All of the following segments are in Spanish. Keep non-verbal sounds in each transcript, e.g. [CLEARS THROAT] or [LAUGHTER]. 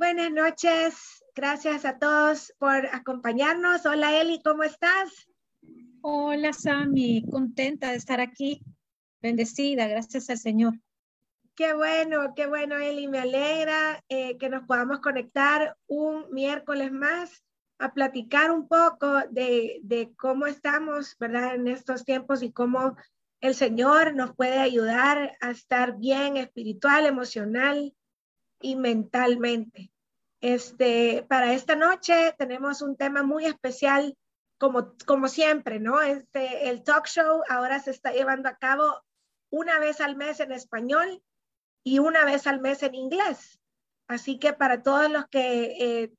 Buenas noches, gracias a todos por acompañarnos. Hola Eli, ¿cómo estás? Hola Sami, contenta de estar aquí, bendecida, gracias al Señor. Qué bueno, qué bueno Eli, me alegra eh, que nos podamos conectar un miércoles más a platicar un poco de, de cómo estamos, ¿verdad? En estos tiempos y cómo el Señor nos puede ayudar a estar bien espiritual, emocional, y mentalmente. Este, para esta noche tenemos un tema muy especial, como, como siempre, ¿no? Este, el talk show ahora se está llevando a cabo una vez al mes en español y una vez al mes en inglés. Así que para todos los que eh,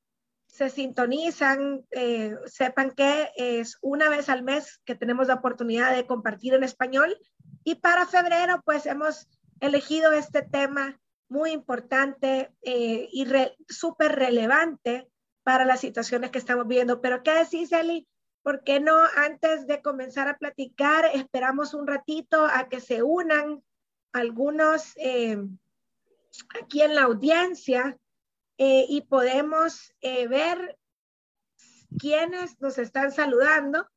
se sintonizan, eh, sepan que es una vez al mes que tenemos la oportunidad de compartir en español. Y para febrero, pues hemos elegido este tema muy importante eh, y súper relevante para las situaciones que estamos viendo. Pero ¿qué decís, Eli? ¿Por qué no antes de comenzar a platicar esperamos un ratito a que se unan algunos eh, aquí en la audiencia eh, y podemos ver quiénes nos están saludando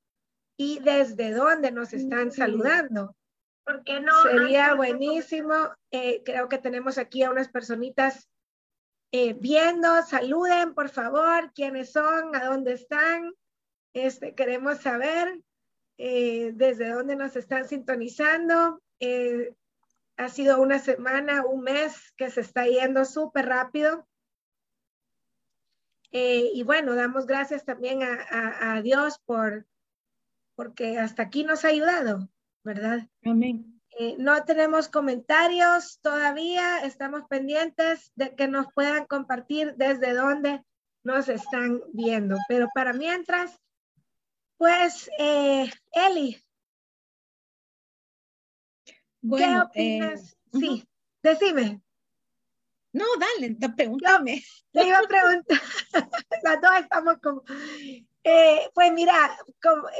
y desde dónde nos están saludando? ¿Por qué no? Sería buenísimo. Eh, creo que tenemos aquí a unas personitas eh, viendo. Saluden, por favor, quiénes son, a dónde están. Este, queremos saber eh, desde dónde nos están sintonizando. ha sido una semana, un mes que se está yendo súper rápido. y bueno, damos gracias también a, a Dios por porque hasta aquí nos ha ayudado. ¿Verdad? Amén. Eh, no tenemos comentarios todavía, estamos pendientes de que nos puedan compartir desde dónde nos están viendo. Pero para mientras, pues, eh, Eli, ¿qué eh, opinas? sí, decime. No, dale, pregúntame. Te iba a preguntar, [LAUGHS] las dos estamos como, eh, pues mira,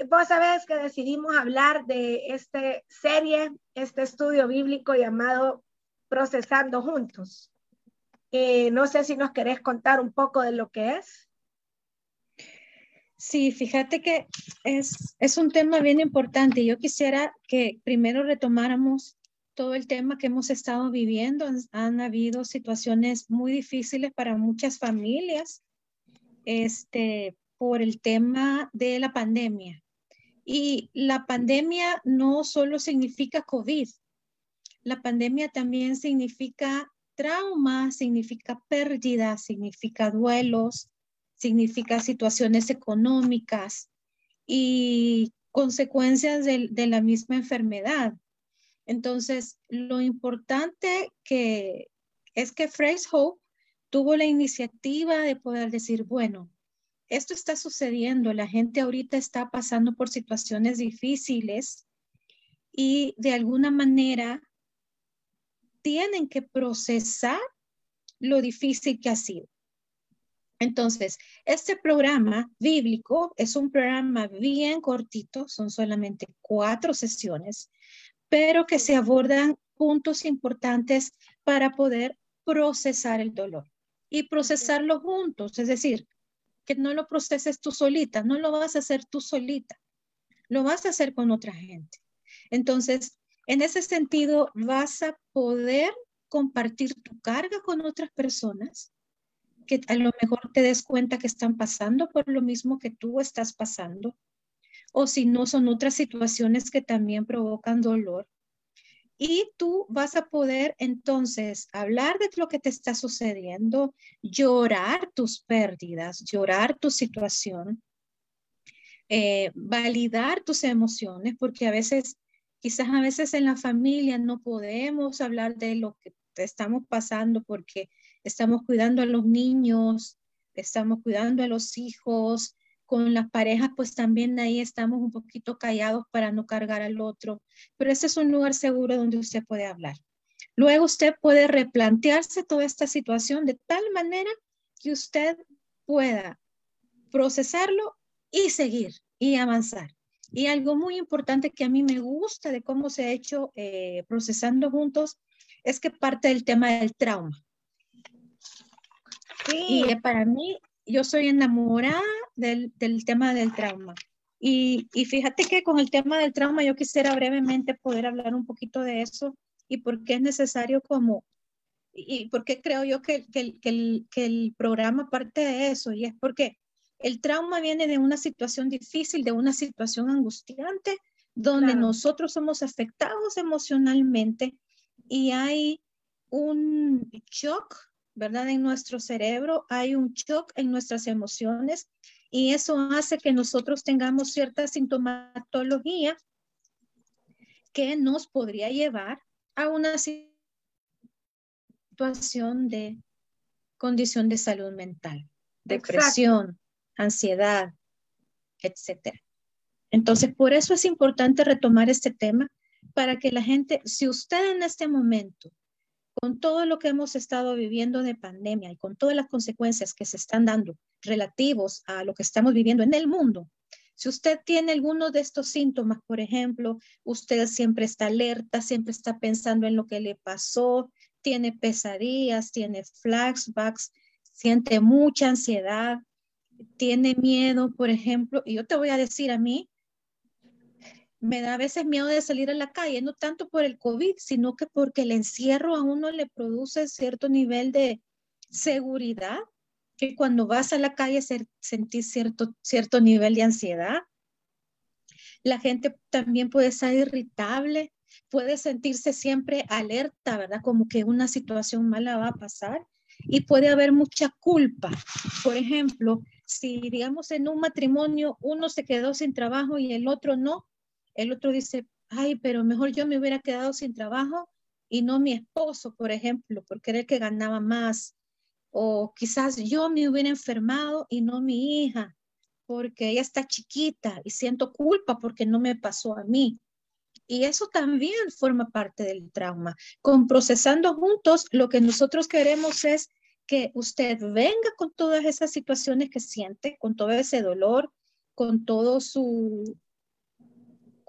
vos sabés que decidimos hablar de esta serie, este estudio bíblico llamado Procesando Juntos. Eh, no sé si nos querés contar un poco de lo que es. Sí, fíjate que es, es un tema bien importante. Yo quisiera que primero retomáramos todo el tema que hemos estado viviendo. Han, habido situaciones muy difíciles para muchas familias. Este, por el tema de la pandemia. Y la pandemia no solo significa COVID, la pandemia también significa trauma, significa pérdida, significa duelos, significa situaciones económicas y consecuencias de, de la misma enfermedad. Entonces, lo importante que es que Phrase Hope tuvo la iniciativa de poder decir, bueno, esto está sucediendo, la gente ahorita está pasando por situaciones difíciles y de alguna manera tienen que procesar lo difícil que ha sido. Entonces, este programa bíblico es un programa bien cortito, son solamente cuatro sesiones, pero que se abordan puntos importantes para poder procesar el dolor y procesarlo juntos, es decir, que no lo proceses tú solita, no lo vas a hacer tú solita, lo vas a hacer con otra gente. Entonces, en ese sentido, vas a poder compartir tu carga con otras personas que a lo mejor te des cuenta que están pasando por lo mismo que tú estás pasando, o si no, son otras situaciones que también provocan dolor y tú vas a poder entonces hablar de lo que te está sucediendo, llorar tus pérdidas, llorar tu situación, eh, validar tus emociones, porque a veces, quizás a veces en la familia no podemos hablar de lo que estamos pasando porque estamos cuidando a los niños, estamos cuidando a los hijos, con las parejas, pues también ahí estamos un poquito callados para no cargar al otro, pero ese es un lugar seguro donde usted puede hablar. Luego usted puede replantearse toda esta situación de tal manera que usted pueda procesarlo y seguir y avanzar. Y algo muy importante que a mí me gusta de cómo se ha hecho eh, procesando juntos es que parte del tema del trauma. Sí. Y para mí, yo soy enamorada del, del tema del trauma. Y, y, fíjate que con el tema del trauma yo quisiera brevemente poder hablar un poquito de eso y por qué es necesario como, y por qué creo yo que, que, que, el, que el programa parte de eso. Y es porque el trauma viene de una situación difícil, de una situación angustiante, donde nosotros somos afectados emocionalmente y hay un shock, ¿verdad? En nuestro cerebro, hay un shock en nuestras emociones y eso hace que nosotros tengamos cierta sintomatología que nos podría llevar a una situación de condición de salud mental, depresión, ansiedad, etcétera. Entonces, por eso es importante retomar este tema para que la gente, si usted en este momento, con todo lo que hemos estado viviendo de pandemia y con todas las consecuencias que se están dando relativos a lo que estamos viviendo en el mundo, si usted tiene alguno de estos síntomas, por ejemplo, usted siempre está alerta, siempre está pensando en lo que le pasó, tiene pesadillas, tiene flashbacks, siente mucha ansiedad, tiene miedo, por ejemplo, y yo te voy a decir a mí, me da a veces miedo de salir a la calle, no tanto por el COVID, sino que porque el encierro a uno le produce cierto nivel de seguridad, que cuando vas a la calle sentís cierto, cierto nivel de ansiedad. La gente también puede estar irritable, puede sentirse siempre alerta, ¿verdad? Como que una situación mala va a pasar y puede haber mucha culpa. Por ejemplo, si digamos en un matrimonio uno se quedó sin trabajo y el otro no, el otro dice, ay, pero mejor yo me hubiera quedado sin trabajo y no mi esposo, por ejemplo, porque era el que ganaba más. O quizás yo me hubiera enfermado y no mi hija, porque ella está chiquita y siento culpa porque no me pasó a mí. Y eso también forma parte del trauma. Con procesando juntos, lo que nosotros queremos es que usted venga con todas esas situaciones que siente, con todo ese dolor, con todo su,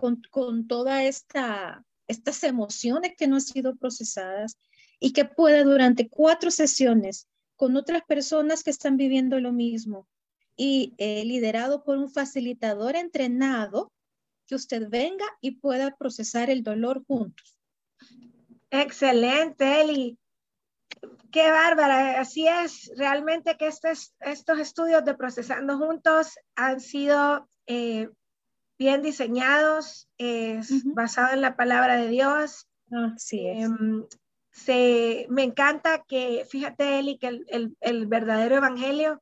con, con toda esta, estas emociones que no han sido procesadas y que pueda durante cuatro sesiones con otras personas que están viviendo lo mismo y eh, liderado por un facilitador entrenado, que usted venga y pueda procesar el dolor juntos. Excelente, Eli. Qué bárbara, así es. Realmente que estos, estos estudios de Procesando Juntos han sido eh, bien diseñados, es basado en la palabra de Dios. Así es. Em, se, me encanta que, fíjate, Eli, que el, el, verdadero evangelio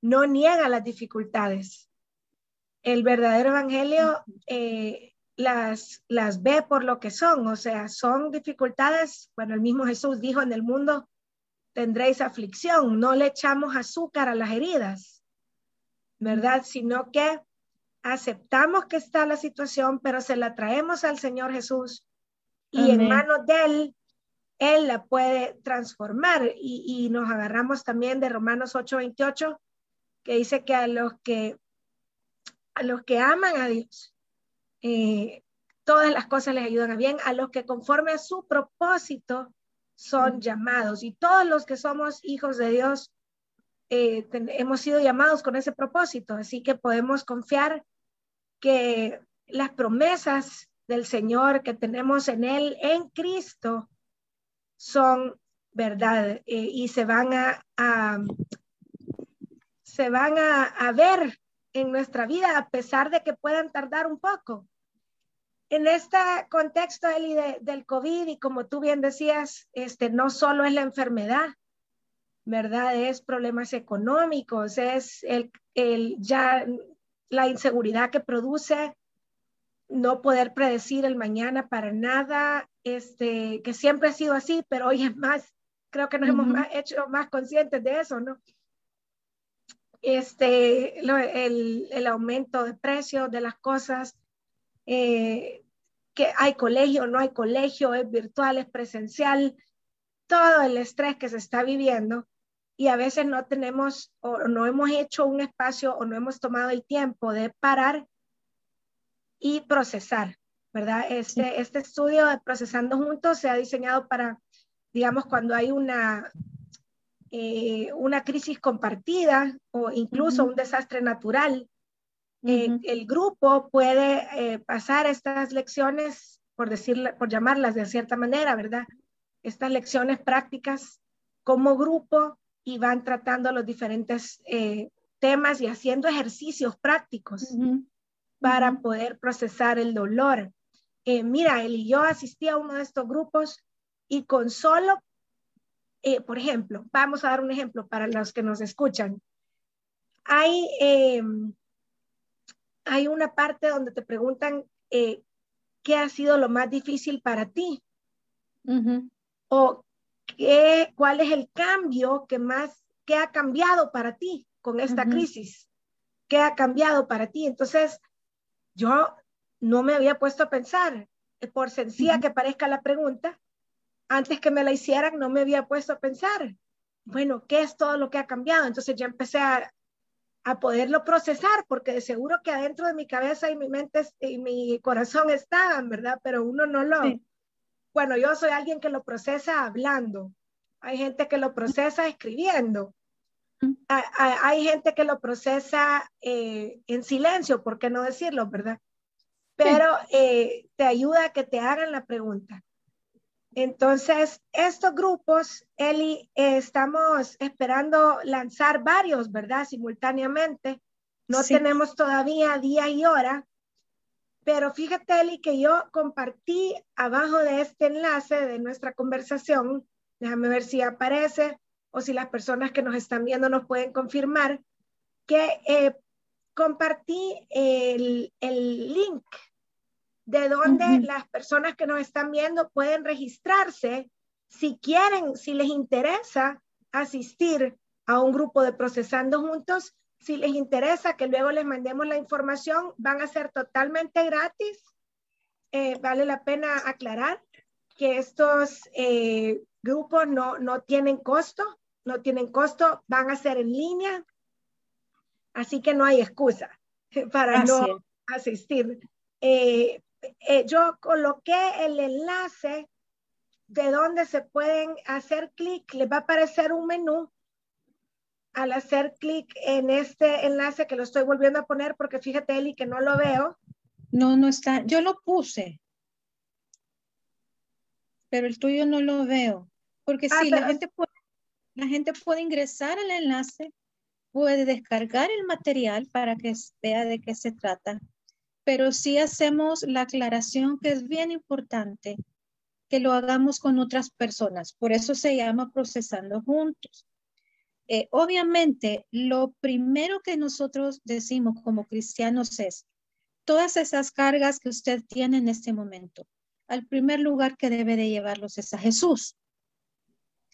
no niega las dificultades. El verdadero evangelio eh, las, las ve por lo que son, o sea, son dificultades, bueno, el mismo Jesús dijo en el mundo tendréis aflicción, no le echamos azúcar a las heridas, ¿verdad? Sino que aceptamos que está la situación, pero se la traemos al Señor Jesús y en manos de Él, Él la puede transformar. Y, nos agarramos también de Romanos 8:28, que dice que a los que, a los que aman a Dios, eh, todas las cosas les ayudan a bien, a los que conforme a su propósito son llamados. Y todos los que somos hijos de Dios, eh, hemos sido llamados con ese propósito, así que podemos confiar que las promesas del Señor que tenemos en Él, en Cristo, son verdad eh, y se van a, se van a, ver en nuestra vida a pesar de que puedan tardar un poco. En este contexto Eli, del COVID y como tú bien decías, este, no solo es la enfermedad, ¿verdad? Es problemas económicos, es el, el ya la inseguridad que produce no poder predecir el mañana para nada, este, que siempre ha sido así, pero hoy es más, creo que nos hemos hecho más conscientes de eso, ¿no? Este, el, el, aumento de precios de las cosas, eh, que hay colegio, no hay colegio, es virtual, es presencial, todo el estrés que se está viviendo y a veces no tenemos o no hemos hecho un espacio o no hemos tomado el tiempo de parar y procesar, ¿verdad? Este, este estudio de Procesando Juntos se ha diseñado para, digamos, cuando hay una, eh, una crisis compartida o incluso un desastre natural, eh, el grupo puede eh, pasar estas lecciones, por, decirle, por llamarlas de cierta manera, ¿verdad? Estas lecciones prácticas como grupo y van tratando los diferentes eh, temas y haciendo ejercicios prácticos para poder procesar el dolor. Eh, mira, él y yo asistí a uno de estos grupos y con solo, eh, por ejemplo, vamos a dar un ejemplo para los que nos escuchan. Hay, em, hay una parte donde te preguntan qué ha sido lo más difícil para ti o ¿Qué, ¿Cuál es el cambio que más, qué ha cambiado para ti con esta crisis? ¿Qué ha cambiado para ti? Entonces, yo no me había puesto a pensar, eh, por sencilla que parezca la pregunta, antes que me la hicieran, no me había puesto a pensar, bueno, ¿qué es todo lo que ha cambiado? Entonces ya empecé a, a poderlo procesar, porque de seguro que adentro de mi cabeza y mi mente y mi corazón estaban, ¿verdad? Pero uno no lo, bueno, yo soy alguien que lo procesa hablando. Hay gente que lo procesa escribiendo. Hay, gente que lo procesa eh, en silencio, ¿por qué no decirlo, verdad? Pero eh, te ayuda a que te hagan la pregunta. Entonces, estos grupos, Eli, eh, estamos esperando lanzar varios, ¿verdad? Simultáneamente. No tenemos todavía día y hora, pero fíjate, Eli, que yo compartí abajo de este enlace de nuestra conversación, déjame ver si aparece o si las personas que nos están viendo nos pueden confirmar, que eh, compartí el, el, link de donde las personas que nos están viendo pueden registrarse si quieren, si les interesa asistir a un grupo de Procesando Juntos si les interesa que luego les mandemos la información, van a ser totalmente gratis. Eh, vale la pena aclarar que estos eh, grupos no, no tienen costo, no tienen costo, van a ser en línea, así que no hay excusa [LAUGHS] para no asistir. Eh, yo coloqué el enlace de donde se pueden hacer clic, les va a aparecer un menú al hacer clic en este enlace que lo estoy volviendo a poner porque fíjate Eli que no lo veo. No, no está. Yo lo puse. Pero el tuyo no lo veo. Porque ah, sí, la, gente puede, la gente puede ingresar al enlace, puede descargar el material para que vea de qué se trata. Pero sí hacemos la aclaración que es bien importante que lo hagamos con otras personas. Por eso se llama procesando juntos eh, obviamente, lo primero que nosotros decimos como cristianos es, todas esas cargas que usted tiene en este momento, al primer lugar que debe de llevarlos es a Jesús,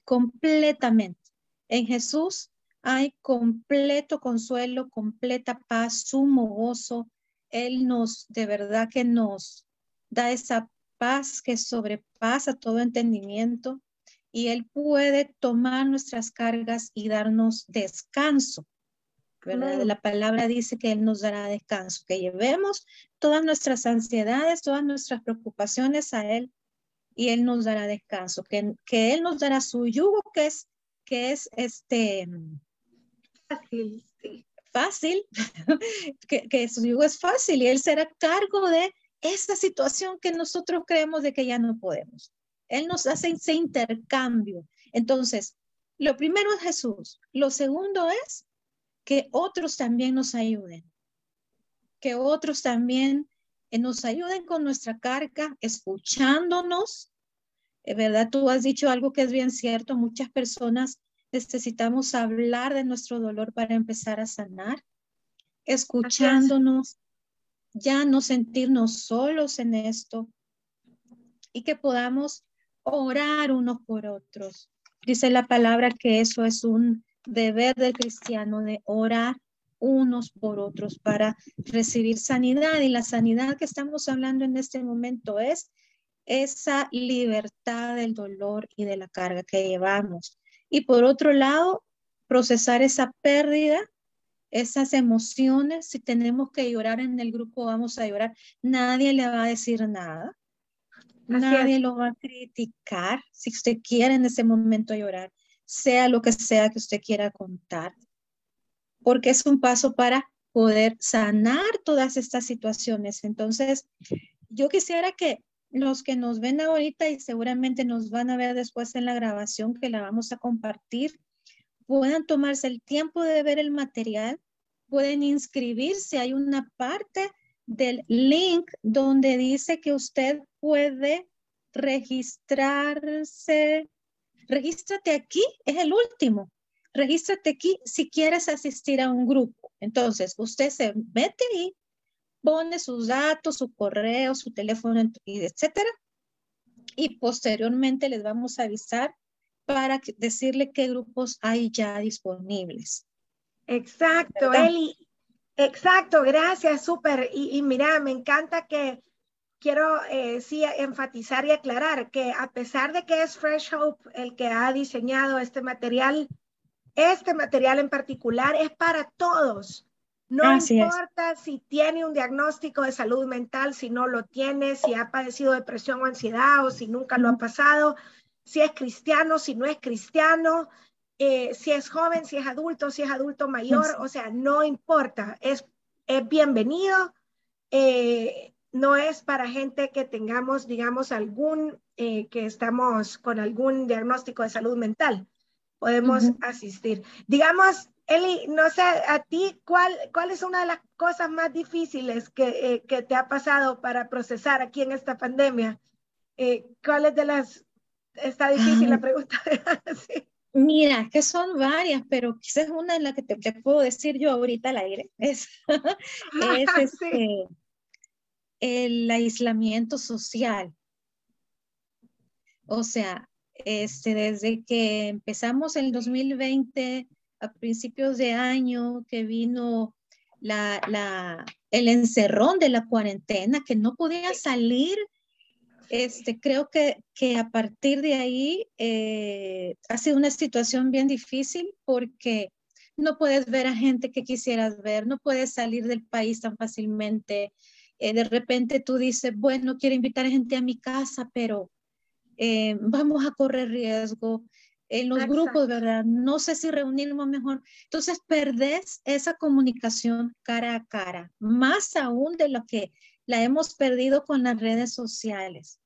completamente. En Jesús hay completo consuelo, completa paz, sumo gozo. Él nos, de verdad que nos da esa paz que sobrepasa todo entendimiento y Él puede tomar nuestras cargas y darnos descanso. La palabra dice que Él nos dará descanso, que llevemos todas nuestras ansiedades, todas nuestras preocupaciones a Él y Él nos dará descanso, que, que Él nos dará su yugo, que es, que es este... Fácil, Fácil, [LAUGHS] que, que su yugo es fácil y Él será cargo de esa situación que nosotros creemos de que ya no podemos. Él nos hace ese intercambio. Entonces, lo primero es Jesús. Lo segundo es que otros también nos ayuden. Que otros también eh, nos ayuden con nuestra carga, escuchándonos. Es eh, ¿Verdad? Tú has dicho algo que es bien cierto. Muchas personas necesitamos hablar de nuestro dolor para empezar a sanar. escuchándonos, ya no sentirnos solos en esto y que podamos orar unos por otros. Dice la palabra que eso es un deber del cristiano de orar unos por otros para recibir sanidad. Y la sanidad que estamos hablando en este momento es esa libertad del dolor y de la carga que llevamos. Y por otro lado, procesar esa pérdida, esas emociones. Si tenemos que llorar en el grupo, vamos a llorar. Nadie le va a decir nada. Nadie lo va a criticar. Si usted quiere en ese momento llorar, sea lo que sea que usted quiera contar, porque es un paso para poder sanar todas estas situaciones. Entonces, yo quisiera que los que nos ven ahorita y seguramente nos van a ver después en la grabación que la vamos a compartir, puedan tomarse el tiempo de ver el material, pueden inscribirse. Hay una parte del link donde dice que usted puede registrarse. Regístrate aquí, es el último. Regístrate aquí si quieres asistir a un grupo. Entonces, usted se mete ahí, pone sus datos, su correo, su teléfono, etcétera. Y posteriormente les vamos a avisar para decirle qué grupos hay ya disponibles. Exacto, Eli. Exacto, gracias, súper. Y, mira, me encanta que quiero eh, sí enfatizar y aclarar que a pesar de que es Fresh Hope el que ha diseñado este material, este material en particular es para todos. No importa si tiene un diagnóstico de salud mental, si no lo tiene, si ha padecido depresión o ansiedad o si nunca lo ha pasado, si es cristiano, si no es cristiano, eh, si es joven, si es adulto, si es adulto mayor, o sea, no importa, es, es bienvenido. Eh, no es para gente que tengamos, digamos, algún, eh, que estamos con algún diagnóstico de salud mental. Podemos asistir. Digamos, Eli, no sé, a ti, ¿cuál, ¿cuál es una de las cosas más difíciles que, que te ha pasado para procesar aquí en esta pandemia? ¿Cuáles de las Está difícil la pregunta. [LAUGHS] Mira, que son varias, pero quizás una de las que te, puedo decir yo ahorita al aire. [LAUGHS] Es, [LAUGHS] este, el aislamiento social. O sea, este, desde que empezamos el 2020, a principios de año, que vino la, la, el encerrón de la cuarentena, que no podía salir este, creo que, que a partir de ahí eh, ha sido una situación bien difícil porque no puedes ver a gente que quisieras ver, no puedes salir del país tan fácilmente. Eh, de repente tú dices, bueno, quiero invitar a gente a mi casa, pero eh, vamos a correr riesgo. En los grupos, ¿verdad? No sé si reunirnos mejor. Entonces, perdés esa comunicación cara a cara, más aún de lo que la hemos perdido con las redes sociales.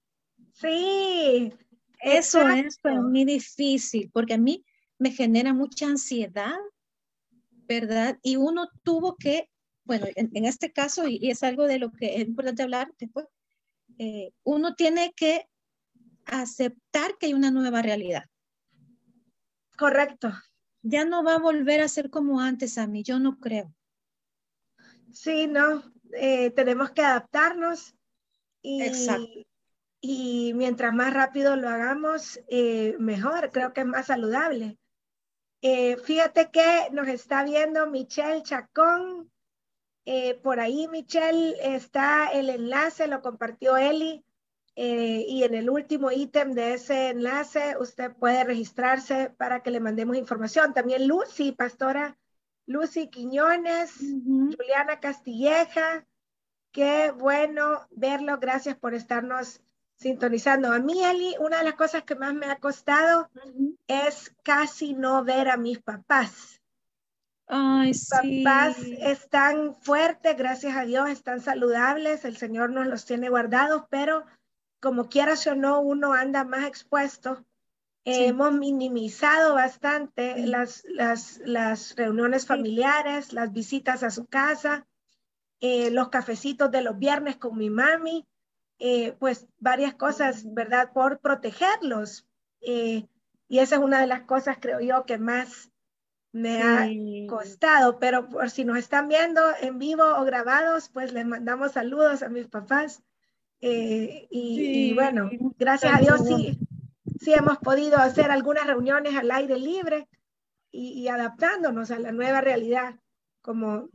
Sí. Eso es para mí difícil, porque a mí me genera mucha ansiedad, ¿verdad? Y uno tuvo que, bueno, en, este caso, y, es algo de lo que es importante hablar después, eh, uno tiene que aceptar que hay una nueva realidad. Correcto. Ya no va a volver a ser como antes a mí, yo no creo. Sí, no, eh, tenemos que adaptarnos y, y mientras más rápido lo hagamos, eh, mejor, creo que es más saludable. Eh, fíjate que nos está viendo Michelle Chacón. por ahí, Michelle, está el enlace, lo compartió Eli. y en el último ítem de ese enlace, usted puede registrarse para que le mandemos información. También Lucy, pastora Lucy Quiñones, Juliana Castilleja, qué bueno verlo. Gracias por estarnos sintonizando. A mí, Eli, una de las cosas que más me ha costado es casi no ver a mis papás. Ay, mis papás están fuertes, gracias a Dios, están saludables, el Señor nos los tiene guardados, pero como quieras o no, uno anda más expuesto hemos minimizado bastante las, las, reuniones familiares, las visitas a su casa, eh, los cafecitos de los viernes con mi mami, eh, pues varias cosas, ¿verdad? Por protegerlos. Eh, y esa es una de las cosas, creo yo, que más me ha costado, pero por si nos están viendo en vivo o grabados, pues les mandamos saludos a mis papás. Eh, y, bueno, gracias a Dios sí, sí hemos podido hacer algunas reuniones al aire libre y, adaptándonos a la nueva realidad, como,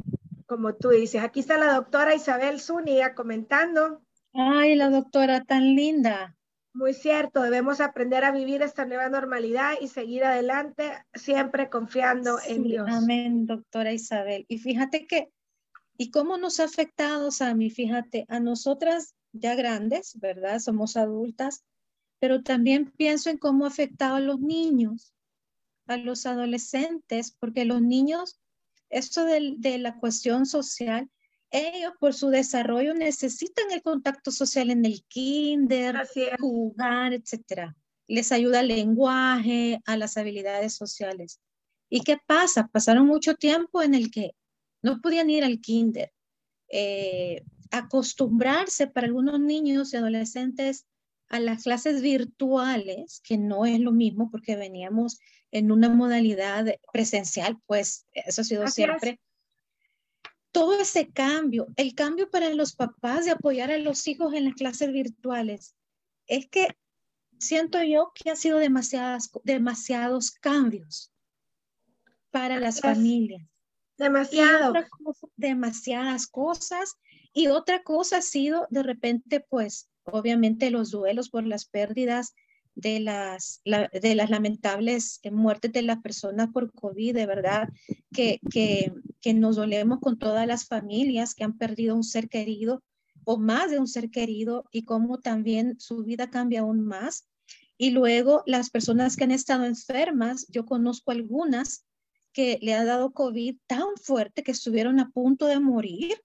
como tú dices. Aquí está la doctora Isabel Zúñiga comentando. Ay, la doctora tan linda. Muy cierto, debemos aprender a vivir esta nueva normalidad y seguir adelante, siempre confiando en Dios. Amén, doctora Isabel. Y fíjate que, ¿y cómo nos ha afectado, Sammy? Fíjate, a nosotras ya grandes, ¿verdad? Somos adultas, pero también pienso en cómo ha afectado a los niños, a los adolescentes, porque los niños, esto de, de la cuestión social, ellos por su desarrollo necesitan el contacto social en el kinder, jugar, etcétera. Les ayuda al lenguaje, a las habilidades sociales. ¿Y qué pasa? Pasaron mucho tiempo en el que no podían ir al kinder. Eh, acostumbrarse para algunos niños y adolescentes a las clases virtuales, que no es lo mismo porque veníamos en una modalidad presencial, pues eso ha sido siempre todo ese cambio, el cambio para los papás de apoyar a los hijos en las clases virtuales, es que siento yo que ha sido demasiadas, demasiados cambios para las familias. Demasiado. demasiadas cosas. Y otra cosa ha sido de repente, pues, obviamente los duelos por las pérdidas de las, de las lamentables muertes de las personas por COVID, de verdad, que, que, que nos dolemos con todas las familias que han perdido un ser querido o más de un ser querido y cómo también su vida cambia aún más. Y luego las personas que han estado enfermas, yo conozco algunas que le ha dado COVID tan fuerte que estuvieron a punto de morir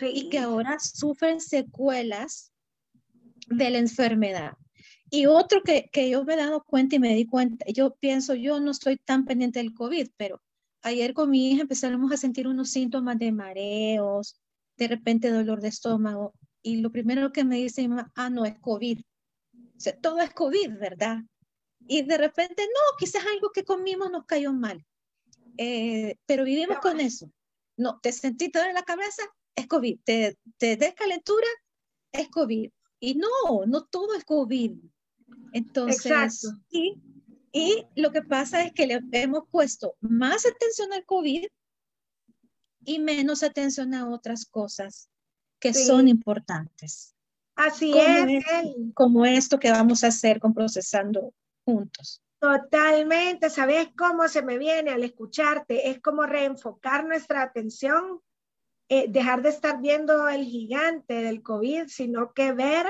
y que ahora sufren secuelas de la enfermedad. Y otro que, que yo me he dado cuenta y me di cuenta, yo pienso, yo no estoy tan pendiente del COVID, pero ayer con mi hija empezamos a sentir unos síntomas de mareos, de repente dolor de estómago, y lo primero que me dice, ah, no, es COVID. O todo es COVID, ¿verdad? Y de repente, no, quizás algo que comimos nos cayó mal. Eh, pero vivimos con eso. No, te sentí todo en la cabeza, es COVID. Te, te des calentura, es COVID. Y no, no todo es COVID. Entonces, y, y lo que pasa es que le hemos puesto más atención al COVID y menos atención a otras cosas que son importantes. Así es. como esto que vamos a hacer con Procesando Juntos. Totalmente, ¿sabes cómo se me viene al escucharte? Es como reenfocar nuestra atención, eh, dejar de estar viendo el gigante del COVID, sino que ver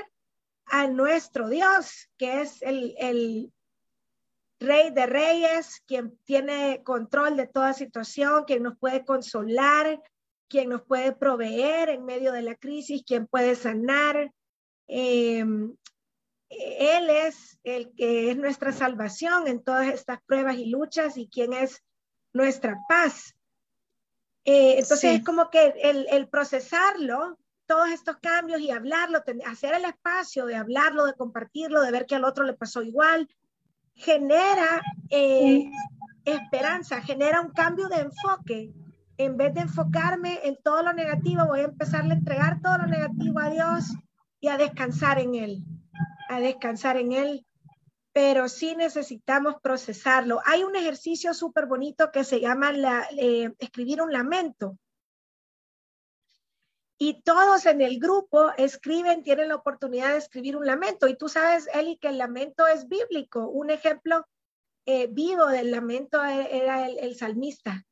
a nuestro Dios, que es el, el Rey de Reyes, quien tiene control de toda situación, quien nos puede consolar, quien nos puede proveer en medio de la crisis, quien puede sanar. Em, él es el que es nuestra salvación en todas estas pruebas y luchas y quien es nuestra paz. Eh, entonces es como que el, el, procesarlo todos estos cambios y hablarlo, hacer el espacio de hablarlo, de compartirlo, de ver que al otro le pasó igual, genera eh, esperanza, genera un cambio de enfoque. En vez de enfocarme en todo lo negativo, voy a empezar a entregar todo lo negativo a Dios y a descansar en Él, a descansar en Él. Pero sí necesitamos procesarlo. Hay un ejercicio súper bonito que se llama la, eh, escribir un lamento y todos en el grupo escriben, tienen la oportunidad de escribir un lamento. Y tú sabes, Eli, que el lamento es bíblico. Un ejemplo eh, vivo del lamento e-, era el, salmista,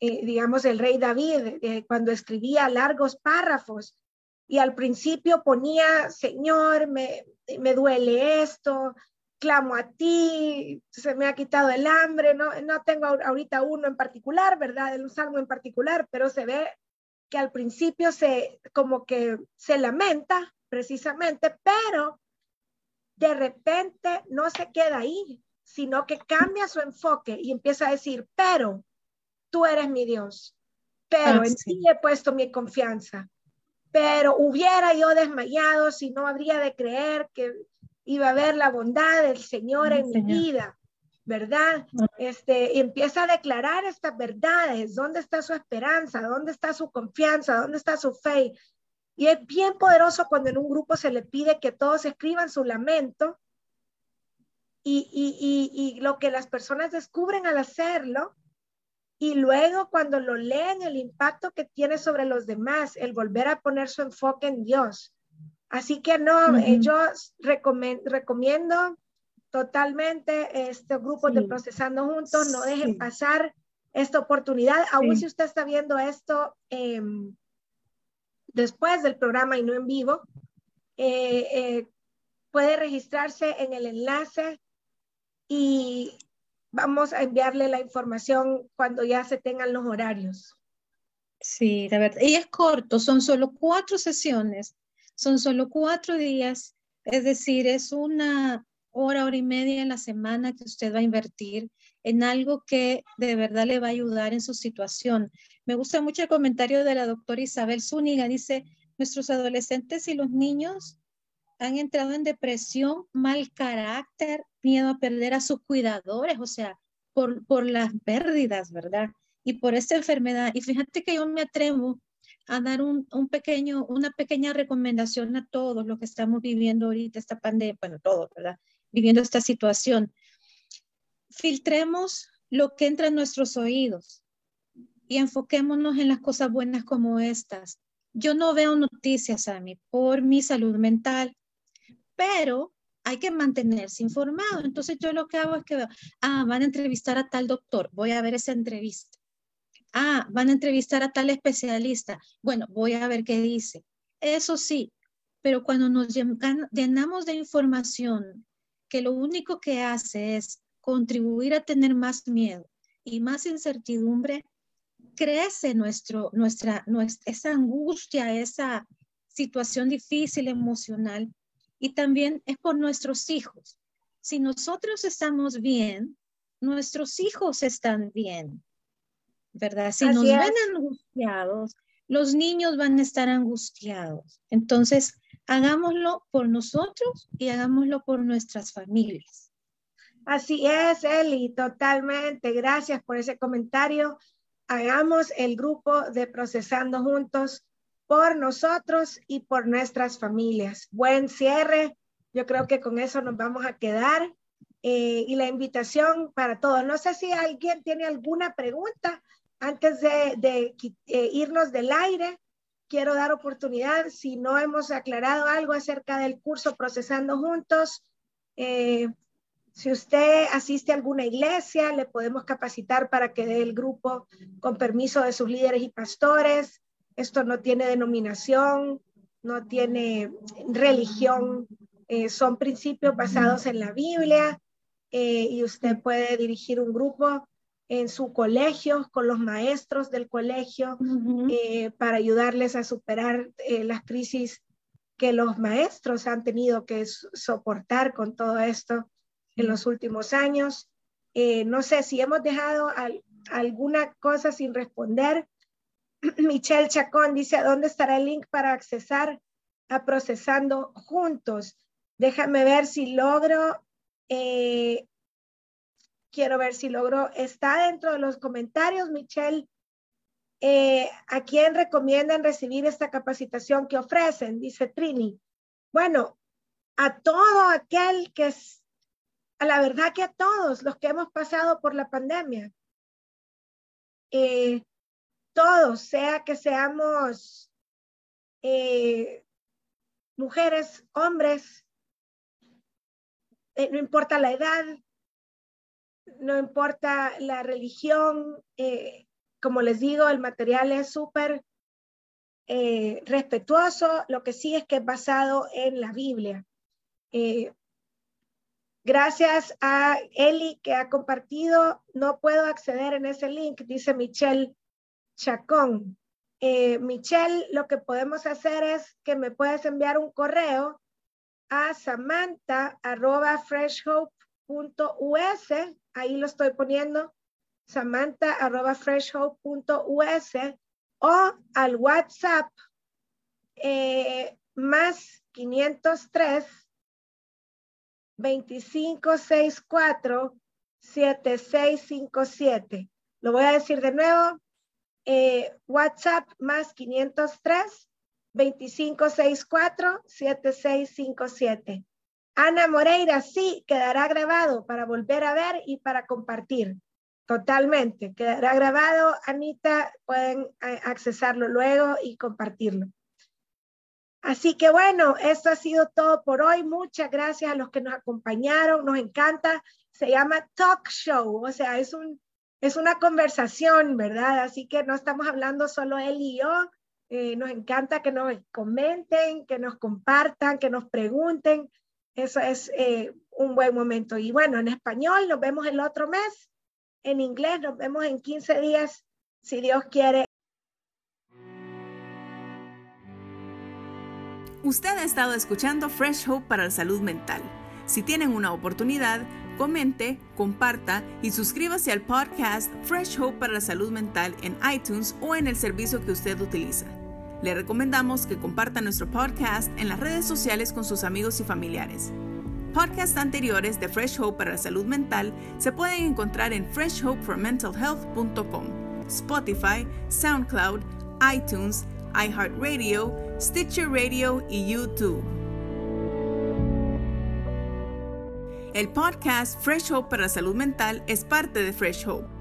eh, digamos, el rey David, cuando escribía largos párrafos. Y al principio ponía, Señor, me, me duele esto, clamo a ti, se me ha quitado el hambre, no, no tengo ahorita uno en particular, ¿verdad? El salmo en particular, pero se ve que al principio se como que se lamenta precisamente, pero de repente no se queda ahí, sino que cambia su enfoque y empieza a decir, pero tú eres mi Dios, pero ah, en ti he puesto mi confianza, pero hubiera yo desmayado si no habría de creer que iba a haber la bondad del Señor en mi vida. ¿verdad? Este, empieza a declarar estas verdades, dónde está su esperanza, dónde está su confianza, dónde está su fe. Y es bien poderoso cuando en un grupo se le pide que todos escriban su lamento y, y, y, y lo que las personas descubren al hacerlo y luego cuando lo leen, el impacto que tiene sobre los demás, el volver a poner su enfoque en Dios. Así que no, eh, yo recomiendo totalmente este grupo de Procesando Juntos, no dejen pasar esta oportunidad, aún si usted está viendo esto em, después del programa y no en vivo, eh, eh, puede registrarse en el enlace y vamos a enviarle la información cuando ya se tengan los horarios. Sí, de verdad. Y es corto, son solo cuatro sesiones, son solo cuatro días, es decir, es una hora, hora y media en la semana que usted va a invertir en algo que de verdad le va a ayudar en su situación. Me gusta mucho el comentario de la doctora Isabel Zúñiga, dice, nuestros adolescentes y los niños han entrado en depresión, mal carácter, miedo a perder a sus cuidadores, o sea, por, por las pérdidas, ¿verdad? Y por esta enfermedad. Y fíjate que yo me atrevo a dar un, un, pequeño, una pequeña recomendación a todos los que estamos viviendo ahorita esta pandemia, bueno, todos, ¿verdad? Viviendo esta situación. Filtremos lo que entra en nuestros oídos y enfoquémonos en las cosas buenas como estas. Yo no veo noticias a mí por mi salud mental, pero hay que mantenerse informado. Entonces yo lo que hago es que ah, van a entrevistar a tal doctor, voy a ver esa entrevista. Ah, van a entrevistar a tal especialista. Bueno, voy a ver qué dice. Eso sí, pero cuando nos llenamos de información que lo único que hace es contribuir a tener más miedo y más incertidumbre, crece nuestra, nuestra, esa angustia, esa situación difícil emocional y también es por nuestros hijos. Si nosotros estamos bien, nuestros hijos están bien, ¿verdad? Si nos ven angustiados, los niños van a estar angustiados. Entonces, hagámoslo por nosotros y hagámoslo por nuestras familias. Así es, Eli, totalmente. Gracias por ese comentario. Hagamos el grupo de Procesando Juntos por nosotros y por nuestras familias. Buen cierre. Yo creo que con eso nos vamos a quedar. Eh, y la invitación para todos. No sé si alguien tiene alguna pregunta antes de, eh, irnos del aire. Quiero dar oportunidad, si no hemos aclarado algo acerca del curso Procesando Juntos, eh, si usted asiste a alguna iglesia, le podemos capacitar para que dé el grupo con permiso de sus líderes y pastores. Esto no tiene denominación, no tiene religión, eh, son principios basados en la Biblia y usted puede dirigir un grupo en su colegio con los maestros del colegio eh, para ayudarles a superar las crisis que los maestros han tenido que soportar con todo esto en los últimos años. no sé si hemos dejado alguna cosa sin responder. [CLEARS THROAT] Michelle Chacón dice, ¿dónde estará el link para accesar a Procesando Juntos? Déjame ver si logro, eh, quiero ver si logro, está dentro de los comentarios, Michelle. Eh, ¿A quién recomiendan recibir esta capacitación que ofrecen? Dice Trini. Bueno, a todo aquel que es, a la verdad que a todos los que hemos pasado por la pandemia. Eh, todos, sea que seamos eh, mujeres, hombres, no importa la edad, no importa la religión, eh, como les digo, el material es súper respetuoso, lo que sí es que es basado en la Biblia. gracias a Eli que ha compartido, no puedo acceder en ese link, dice Michelle Chacón. Eh, Michelle, lo que podemos hacer es que me puedes enviar un correo a samantha arroba freshhope.us. Ahí lo estoy poniendo. Samantha arroba freshhope.us o al WhatsApp eh, más 503 2564 7657. Lo voy a decir de nuevo. Eh, WhatsApp más 503 2564 7657. Ana Moreira, sí, quedará grabado para volver a ver y para compartir. Totalmente, quedará grabado. Anita, pueden eh, accesarlo luego y compartirlo. Así que bueno, esto ha sido todo por hoy. Muchas gracias a los que nos acompañaron. Nos encanta. Se llama Talk Show, o sea, es, un, es una conversación, ¿verdad? Así que no estamos hablando solo él y yo. Eh, nos encanta que nos comenten, que nos compartan, que nos pregunten. Eso es eh, un buen momento. Y bueno, en español nos vemos el otro mes. En inglés nos vemos en 15 días, si Dios quiere. Usted ha estado escuchando Fresh Hope para la salud mental. Si tienen una oportunidad, comente, comparta y suscríbase al podcast Fresh Hope para la salud mental en iTunes o en el servicio que usted utiliza. Le recomendamos que comparta nuestro podcast en las redes sociales con sus amigos y familiares. Podcasts anteriores de Fresh Hope para la salud mental se pueden encontrar en freshhopeformentalhealth.com, Spotify, SoundCloud, iTunes, iHeartRadio, Stitcher Radio y YouTube. El podcast Fresh Hope para la salud mental es parte de Fresh Hope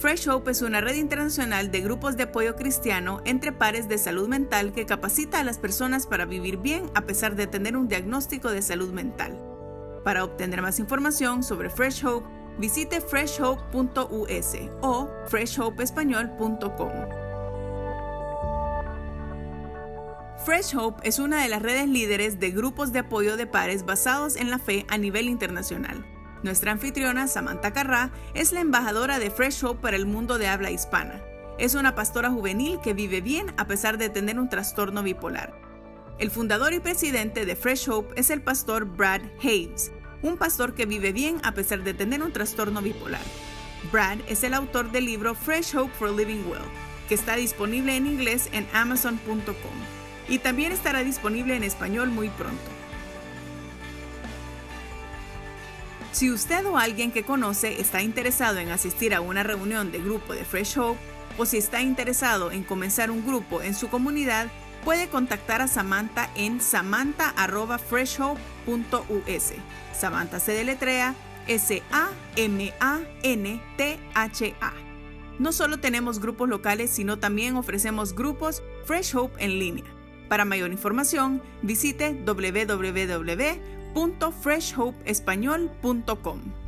Fresh Hope es una red internacional de grupos de apoyo cristiano entre pares de salud mental que capacita a las personas para vivir bien a pesar de tener un diagnóstico de salud mental. Para obtener más información sobre Fresh Hope, visite freshhope.us o freshhopeespañol.com. Fresh Hope es una de las redes líderes de grupos de apoyo de pares basados en la fe a nivel internacional. Nuestra anfitriona, Samantha Carrá, es la embajadora de Fresh Hope para el mundo de habla hispana. Es una pastora juvenil que vive bien a pesar de tener un trastorno bipolar. El fundador y presidente de Fresh Hope es el pastor Brad Hayes, un pastor que vive bien a pesar de tener un trastorno bipolar. Brad es el autor del libro Fresh Hope for Living Well, que está disponible en inglés en amazon.com y también estará disponible en español muy pronto. Si usted o alguien que conoce está interesado en asistir a una reunión de grupo de Fresh Hope o si está interesado en comenzar un grupo en su comunidad, puede contactar a Samantha en samantha.freshhope.us. Samantha se deletrea S-A-M-A-N-T-H-A. No solo tenemos grupos locales, sino también ofrecemos grupos Fresh Hope en línea. Para mayor información, visite www www.freshhopeespañol.com.